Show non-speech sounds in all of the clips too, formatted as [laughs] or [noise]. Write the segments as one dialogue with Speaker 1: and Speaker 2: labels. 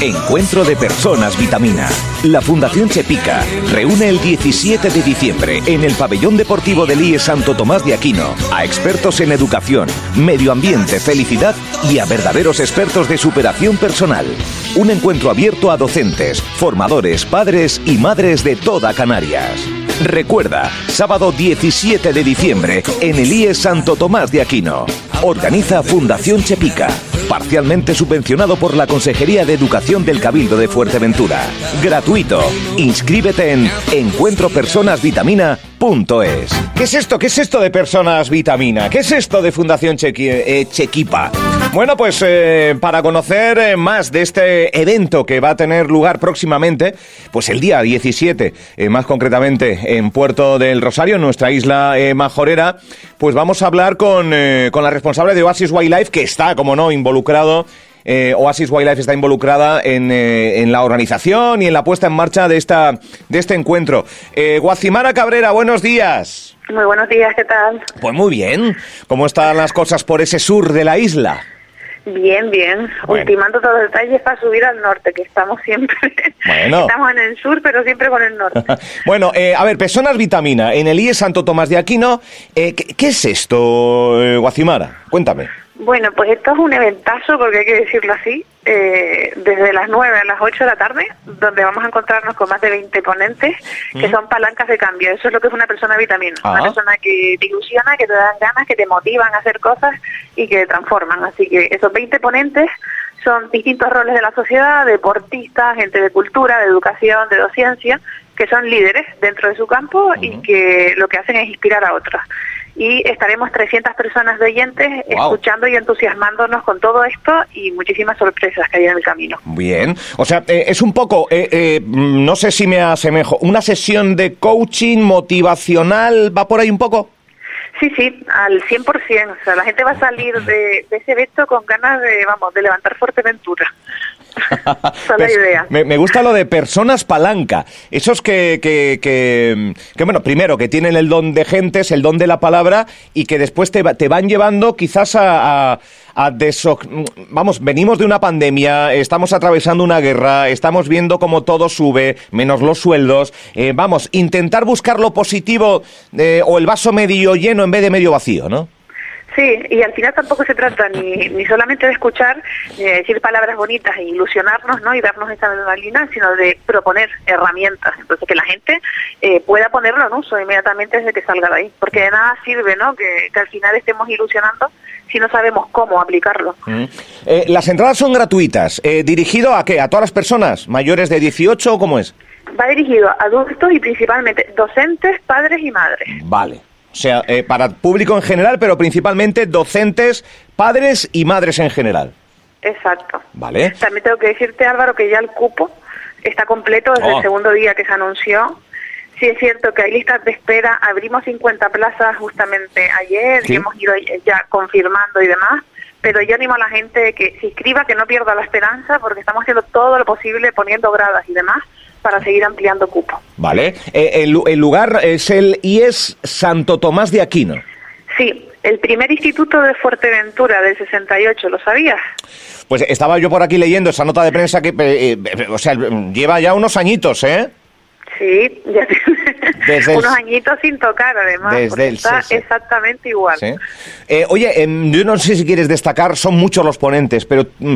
Speaker 1: Encuentro de Personas Vitamina. La Fundación Chepica reúne el 17 de diciembre en el pabellón deportivo del IE Santo Tomás de Aquino a expertos en educación, medio ambiente, felicidad y a verdaderos expertos de superación personal. Un encuentro abierto a docentes, formadores, padres y madres de toda Canarias. Recuerda, sábado 17 de diciembre en el IE Santo Tomás de Aquino. Organiza Fundación Chepica, parcialmente subvencionado por la Consejería de Educación del Cabildo de Fuerteventura. Gratuito. Inscríbete en encuentropersonasvitamina.es. ¿Qué es esto? ¿Qué es esto de Personas Vitamina? ¿Qué es esto de Fundación Chequi- eh, Chequipa? Bueno, pues eh, para conocer eh, más de este evento que va a tener lugar próximamente, pues el día 17, eh, más concretamente en Puerto del Rosario, en nuestra isla eh, majorera, pues vamos a hablar con, con la responsable de Oasis Wildlife, que está, como no, involucrado. Eh, Oasis Wildlife está involucrada en, eh, en la organización y en la puesta en marcha de, esta, de este encuentro. Eh, Guacimara Cabrera, buenos días.
Speaker 2: Muy buenos días, ¿qué tal?
Speaker 1: Pues muy bien. ¿Cómo están las cosas por ese sur de la isla?
Speaker 2: Bien, bien.
Speaker 1: Bueno.
Speaker 2: Ultimando todos los detalles para subir al norte, que estamos siempre. [laughs]
Speaker 1: Bueno.
Speaker 2: Estamos en el sur, pero siempre con el norte. [laughs]
Speaker 1: bueno, eh, a ver, Personas Vitamina, en el IE Santo Tomás de Aquino. eh, ¿qué, qué es esto, eh, Guacimara? Cuéntame.
Speaker 2: Bueno, pues esto es un eventazo, porque hay que decirlo así, eh, desde las 9 a las 8 de la tarde, donde vamos a encontrarnos con más de 20 ponentes, que son palancas de cambio. Eso es lo que es una persona vitamina.
Speaker 1: Ah.
Speaker 2: Una persona que te ilusiona, que te dan ganas, que te motivan a hacer cosas y que te transforman. Así que esos 20 ponentes son distintos roles de la sociedad, deportistas, gente de cultura, de educación, de docencia, que son líderes dentro de su campo y que lo que hacen es inspirar a otros. Y estaremos 300 personas de oyentes escuchando y entusiasmándonos con todo esto y muchísimas sorpresas que hay en el camino.
Speaker 1: Bien. O sea, eh, es un poco, eh, eh, mm, no sé si me asemejo, una sesión de coaching motivacional, ¿va por ahí un poco?
Speaker 2: Sí, sí, al 100%. O sea, la gente va a salir de, de ese evento con ganas de, vamos, de levantar Fuerteventura. [laughs] Esa es la idea.
Speaker 1: Me, me gusta lo de personas palanca. Esos que, que, que, que, bueno, primero, que tienen el don de gentes, el don de la palabra, y que después te, te van llevando quizás a... a a deso- Vamos, venimos de una pandemia, estamos atravesando una guerra, estamos viendo cómo todo sube, menos los sueldos. Eh, vamos, intentar buscar lo positivo eh, o el vaso medio lleno en vez de medio vacío, ¿no?
Speaker 2: Sí, y al final tampoco se trata ni, ni solamente de escuchar, ni de decir palabras bonitas e ilusionarnos, ¿no? Y darnos esa adrenalina, sino de proponer herramientas. Entonces, que la gente eh, pueda ponerlo en uso inmediatamente desde que salga de ahí. Porque de nada sirve, ¿no? Que, que al final estemos ilusionando si no sabemos cómo aplicarlo.
Speaker 1: Eh, las entradas son gratuitas. Eh, ¿Dirigido a qué? ¿A todas las personas? ¿Mayores de 18 o cómo es?
Speaker 2: Va dirigido a adultos y principalmente docentes, padres y madres.
Speaker 1: Vale. O sea, eh, para público en general, pero principalmente docentes, padres y madres en general.
Speaker 2: Exacto.
Speaker 1: Vale.
Speaker 2: También tengo que decirte, Álvaro, que ya el cupo está completo desde
Speaker 1: Oh.
Speaker 2: el segundo día que se anunció. Sí es cierto que hay listas de espera, abrimos 50 plazas justamente ayer
Speaker 1: Sí.
Speaker 2: y hemos ido ya confirmando y demás, pero yo animo a la gente que se inscriba, que no pierda la esperanza, porque estamos haciendo todo lo posible poniendo gradas y demás para seguir ampliando cupo.
Speaker 1: Vale. Eh, el, lu- el lugar es el IES Santo Tomás de Aquino.
Speaker 2: Sí, el primer instituto de Fuerteventura del 68, ¿lo sabías?
Speaker 1: Pues estaba yo por aquí leyendo esa nota de prensa que, eh, eh, o sea, lleva ya unos añitos, ¿eh?
Speaker 2: Sí, ya tiene
Speaker 1: el-
Speaker 2: unos añitos sin tocar además,
Speaker 1: Desde el
Speaker 2: está
Speaker 1: 60.
Speaker 2: exactamente igual.
Speaker 1: Sí. Eh, oye, em, yo no sé si quieres destacar, son muchos los ponentes, pero mm,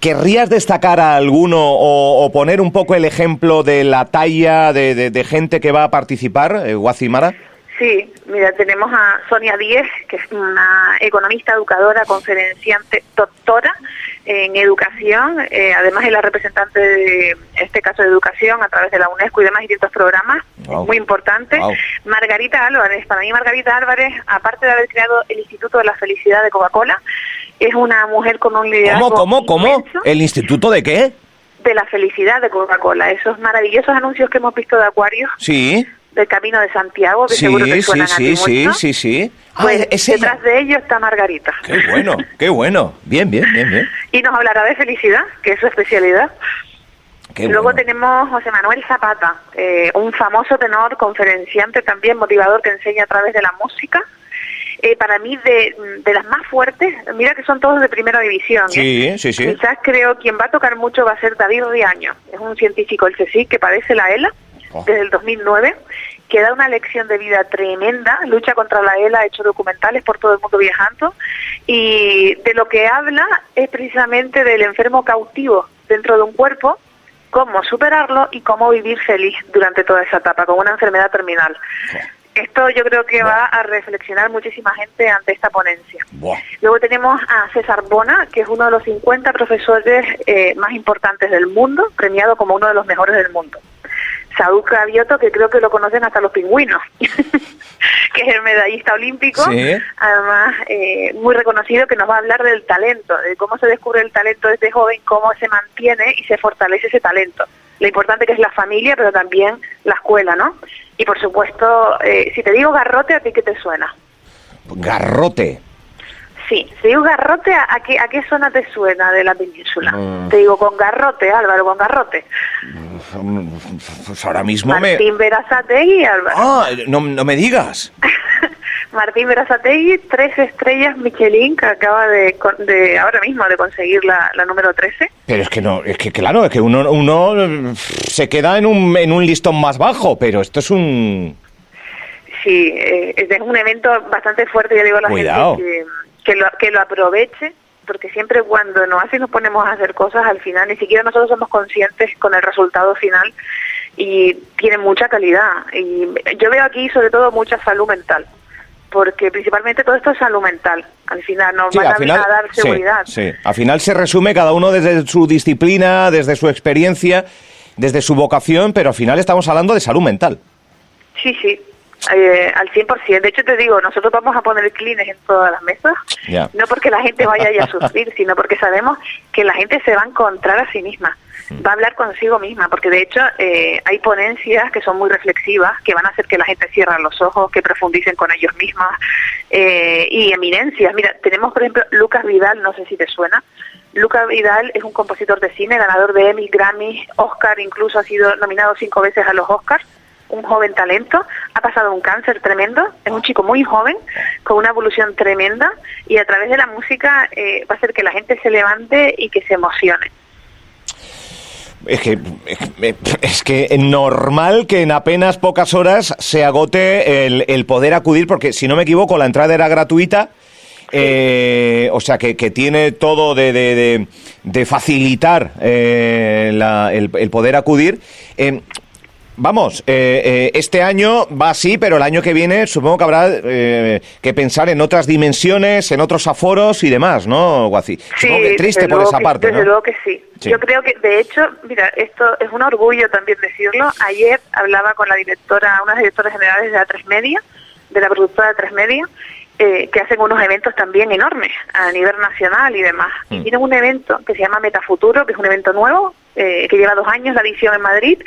Speaker 1: ¿querrías destacar a alguno o, o poner un poco el ejemplo de la talla de, de- de gente que va a participar, eh, Guacimara?
Speaker 2: Sí, mira, tenemos a Sonia Díez, que es una economista, educadora, conferenciante, doctora en educación, eh, además es la representante de este caso de educación a través de la UNESCO y demás distintos programas,
Speaker 1: Wow.
Speaker 2: muy importante.
Speaker 1: Wow.
Speaker 2: Margarita Álvarez, para mí Margarita Álvarez, aparte de haber creado el Instituto de la Felicidad de Coca-Cola, es una mujer con un liderazgo
Speaker 1: ¿Cómo, cómo, cómo?
Speaker 2: inmenso
Speaker 1: ¿El Instituto de qué?
Speaker 2: de la felicidad de Coca-Cola, esos maravillosos anuncios que hemos visto de Acuarios
Speaker 1: Sí,
Speaker 2: del Camino de Santiago, que
Speaker 1: sí,
Speaker 2: seguro te
Speaker 1: sí,
Speaker 2: suenan a ti
Speaker 1: sí, sí, sí, sí. Ah,
Speaker 2: Pues
Speaker 1: es ella.
Speaker 2: detrás de ello está Margarita.
Speaker 1: Qué bueno, qué bueno. Bien, bien, bien, bien. [laughs]
Speaker 2: Y nos hablará de felicidad, que es su especialidad.
Speaker 1: Qué
Speaker 2: Luego
Speaker 1: bueno.
Speaker 2: tenemos José Manuel Zapata, eh, un famoso tenor, conferenciante también, motivador que enseña a través de la música. eh, para mí de, de, las más fuertes, mira que son todos de primera división.
Speaker 1: ¿eh? Sí, sí, sí.
Speaker 2: Quizás creo quien va a tocar mucho va a ser David Riaño, es un científico el CSIC que padece la ELA oh. desde el 2009 que da una lección de vida tremenda, lucha contra la ELA, ha hecho documentales por todo el mundo viajando, y de lo que habla es precisamente del enfermo cautivo dentro de un cuerpo, cómo superarlo y cómo vivir feliz durante toda esa etapa con una enfermedad terminal. Esto yo creo que va a reflexionar muchísima gente ante esta ponencia. Luego tenemos a César Bona, que es uno de los 50 profesores eh, más importantes del mundo, premiado como uno de los mejores del mundo. Saúl Cravioto, que creo que lo conocen hasta los pingüinos, [laughs] que es el medallista olímpico, además eh, muy reconocido, que nos va a hablar del talento, de cómo se descubre el talento de este joven, cómo se mantiene y se fortalece ese talento. Lo importante que es la familia, pero también la escuela, ¿no? Y por supuesto, eh, si te digo garrote, ¿a ti qué te suena?
Speaker 1: Garrote.
Speaker 2: Sí, si digo garrote, ¿a qué, ¿a qué zona te suena de la península? Te digo con garrote, Álvaro, con garrote.
Speaker 1: Pues ahora mismo
Speaker 2: Martín me... Berazategui, Álvaro.
Speaker 1: Ah, no, no me digas. [laughs]
Speaker 2: Martín Berazategui, tres estrellas Michelin, que acaba de, de ahora mismo de conseguir la, la, número 13.
Speaker 1: Pero es que no, es que claro, es que uno, uno se queda en un, en un listón más bajo, pero esto es un...
Speaker 2: Sí, eh, es un evento bastante fuerte, yo digo a la
Speaker 1: Cuidado.
Speaker 2: gente que que lo, que lo aproveche, porque siempre cuando nos hace nos ponemos a hacer cosas, al final ni siquiera nosotros somos conscientes con el resultado final y tiene mucha calidad. Y yo veo aquí sobre todo mucha salud mental, porque principalmente todo esto es salud mental. Al final nos va a, dar seguridad.
Speaker 1: Sí, al final se resume cada uno desde su disciplina, desde su experiencia, desde su vocación, pero al final estamos hablando de salud mental.
Speaker 2: Sí, sí, eh, al 100%. De hecho, te digo, nosotros vamos a poner clines en todas las mesas, no porque la gente vaya a sufrir, sino porque sabemos que la gente se va a encontrar a sí misma, mm. va a hablar consigo misma, porque de hecho eh, hay ponencias que son muy reflexivas, que van a hacer que la gente cierre los ojos, que profundicen con ellos mismas, eh, y eminencias. Mira, tenemos por ejemplo Lucas Vidal, no sé si te suena. Lucas Vidal es un compositor de cine, ganador de Emmy, Grammy, Oscar, incluso ha sido nominado cinco veces a los Oscars un joven talento, ha pasado un cáncer tremendo, es un chico muy joven, con una evolución tremenda y a través de la música eh, va a hacer que la gente se levante y que se emocione.
Speaker 1: Es que, es que normal que en apenas pocas horas se agote el, poder acudir, porque si no me equivoco, la entrada era gratuita. Eh, o sea que, tiene todo de, de, facilitar eh, el, poder acudir. Vamos, eh, eh, este año va así, pero el año que viene supongo que habrá eh, que pensar en otras dimensiones, en otros aforos y demás, ¿no, Guaci?
Speaker 2: Sí,
Speaker 1: triste por esa parte,
Speaker 2: Desde luego que sí. Yo creo que, de hecho, mira, esto es un orgullo también decirlo. Ayer hablaba con la directora, una de las directoras generales de A3 Media, de la productora de A3 Media, eh, que hacen unos eventos también enormes a nivel nacional y demás. Y mm. tienen un evento que se llama Metafuturo, que es un evento nuevo, eh, que lleva dos años la edición en Madrid.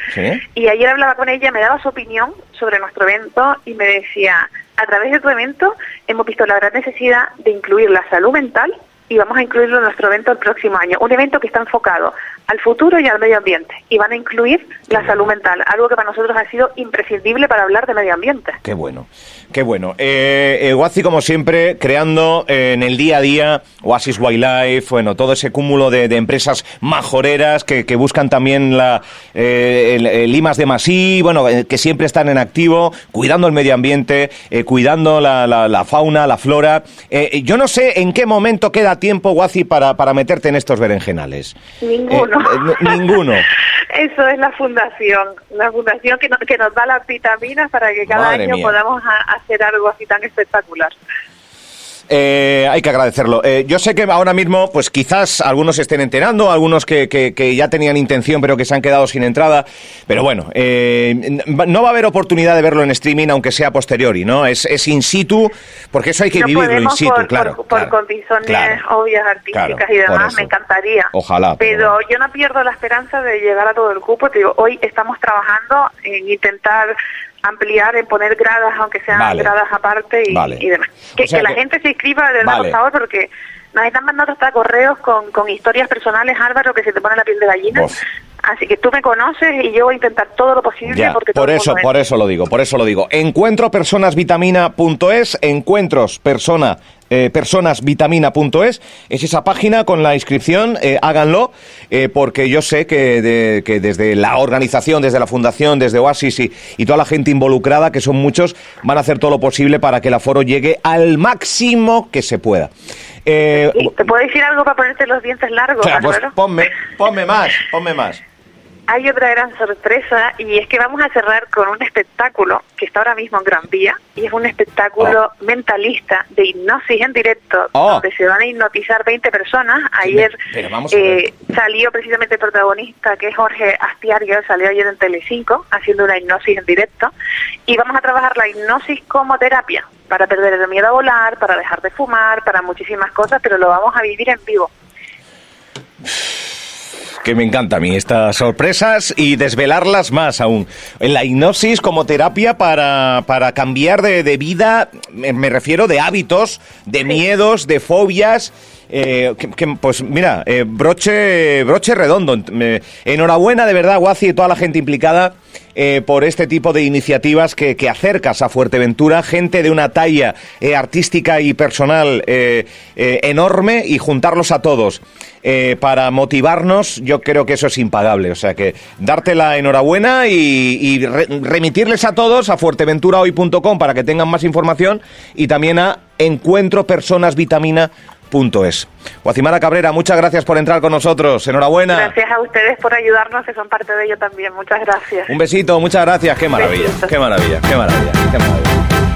Speaker 2: Y ayer hablaba con ella, me daba su opinión sobre nuestro evento y me decía, a través de tu evento hemos visto la gran necesidad de incluir la salud mental y vamos a incluirlo en nuestro evento el próximo año. Un evento que está enfocado al futuro y al medio ambiente. Y van a incluir la salud mental, algo que para nosotros ha sido imprescindible para hablar de medio ambiente.
Speaker 1: Qué bueno, qué bueno. Eh, eh como siempre, creando eh, en el día a día Oasis Wildlife, bueno, todo ese cúmulo de, empresas majoreras que, buscan también la, eh, el, Limas de Masí, bueno, que siempre están en activo, cuidando el medio ambiente, cuidando la, la, fauna, la flora. yo no sé en qué momento queda tiempo, Guaci, para, para meterte en estos berenjenales.
Speaker 2: Ninguno.
Speaker 1: Eh, ninguno. [laughs]
Speaker 2: Eso es la fundación, la fundación que nos, que nos da las vitaminas para que cada año podamos hacer algo así tan espectacular.
Speaker 1: Eh, hay que agradecerlo. Eh, yo sé que ahora mismo, pues quizás algunos se estén enterando, algunos que, que, ya tenían intención pero que se han quedado sin entrada, pero bueno, eh, no va a haber oportunidad de verlo en streaming aunque sea posteriori, ¿no? Es, es in situ, porque eso hay que vivirlo in situ, claro.
Speaker 2: Por, condiciones obvias, artísticas y demás, me encantaría.
Speaker 1: Ojalá.
Speaker 2: Pero, yo no pierdo la esperanza de llegar a todo el cupo. Te digo, hoy estamos trabajando en intentar ampliar, en poner gradas, aunque sean gradas aparte y, demás. Que, la gente se inscriba de vale. por favor, porque nos están mandando hasta correos con, con historias personales, Álvaro, que se te pone la piel de gallina. Así que tú me conoces y yo voy a intentar todo lo posible
Speaker 1: Ya,
Speaker 2: porque
Speaker 1: por
Speaker 2: todo
Speaker 1: eso, por eso lo digo, por eso lo digo. Encuentropersonasvitamina.es, encuentros persona eh, personasvitamina.es es esa página con la inscripción, eh, háganlo, eh, porque yo sé que, de- que desde la organización, desde la fundación, desde Oasis y, y toda la gente involucrada, que son muchos, van a hacer todo lo posible para que el aforo llegue al máximo que se pueda. Eh,
Speaker 2: ¿Y ¿Te puedo decir algo para ponerte los dientes largos,
Speaker 1: o sea, pues ponme, ponme más, ponme más.
Speaker 2: Hay otra gran sorpresa y es que vamos a cerrar con un espectáculo que está ahora mismo en Gran Vía y es un espectáculo mentalista de hipnosis en directo
Speaker 1: Oh.
Speaker 2: donde se van a hipnotizar 20 personas. Ayer eh, salió precisamente el protagonista que es Jorge Astiario, salió ayer en Telecinco haciendo una hipnosis en directo y vamos a trabajar la hipnosis como terapia para perder el miedo a volar, para dejar de fumar, para muchísimas cosas, pero lo vamos a vivir en vivo.
Speaker 1: Que me encanta a mí estas sorpresas y desvelarlas más aún. En la hipnosis como terapia para, para cambiar de, de vida, me, me refiero de hábitos, de miedos, de fobias. Eh, pues mira, eh, broche, broche redondo. Enhorabuena de verdad, Guaci y toda la gente implicada eh, por este tipo de iniciativas que, que acercas a Fuerteventura, gente de una talla eh, artística y personal enorme y juntarlos a todos para motivarnos, yo creo que eso es impagable. O sea que darte la enhorabuena y, y re- remitirles a todos a fuerteventurahoy.com para que tengan más información y también a encuentropersonasvitamina.es. Guacimara Cabrera, muchas gracias por entrar con nosotros. Enhorabuena.
Speaker 2: Gracias a ustedes por ayudarnos, que son parte de ello también. Muchas gracias.
Speaker 1: Un besito, muchas gracias. Qué maravilla, qué maravilla, qué maravilla, qué maravilla.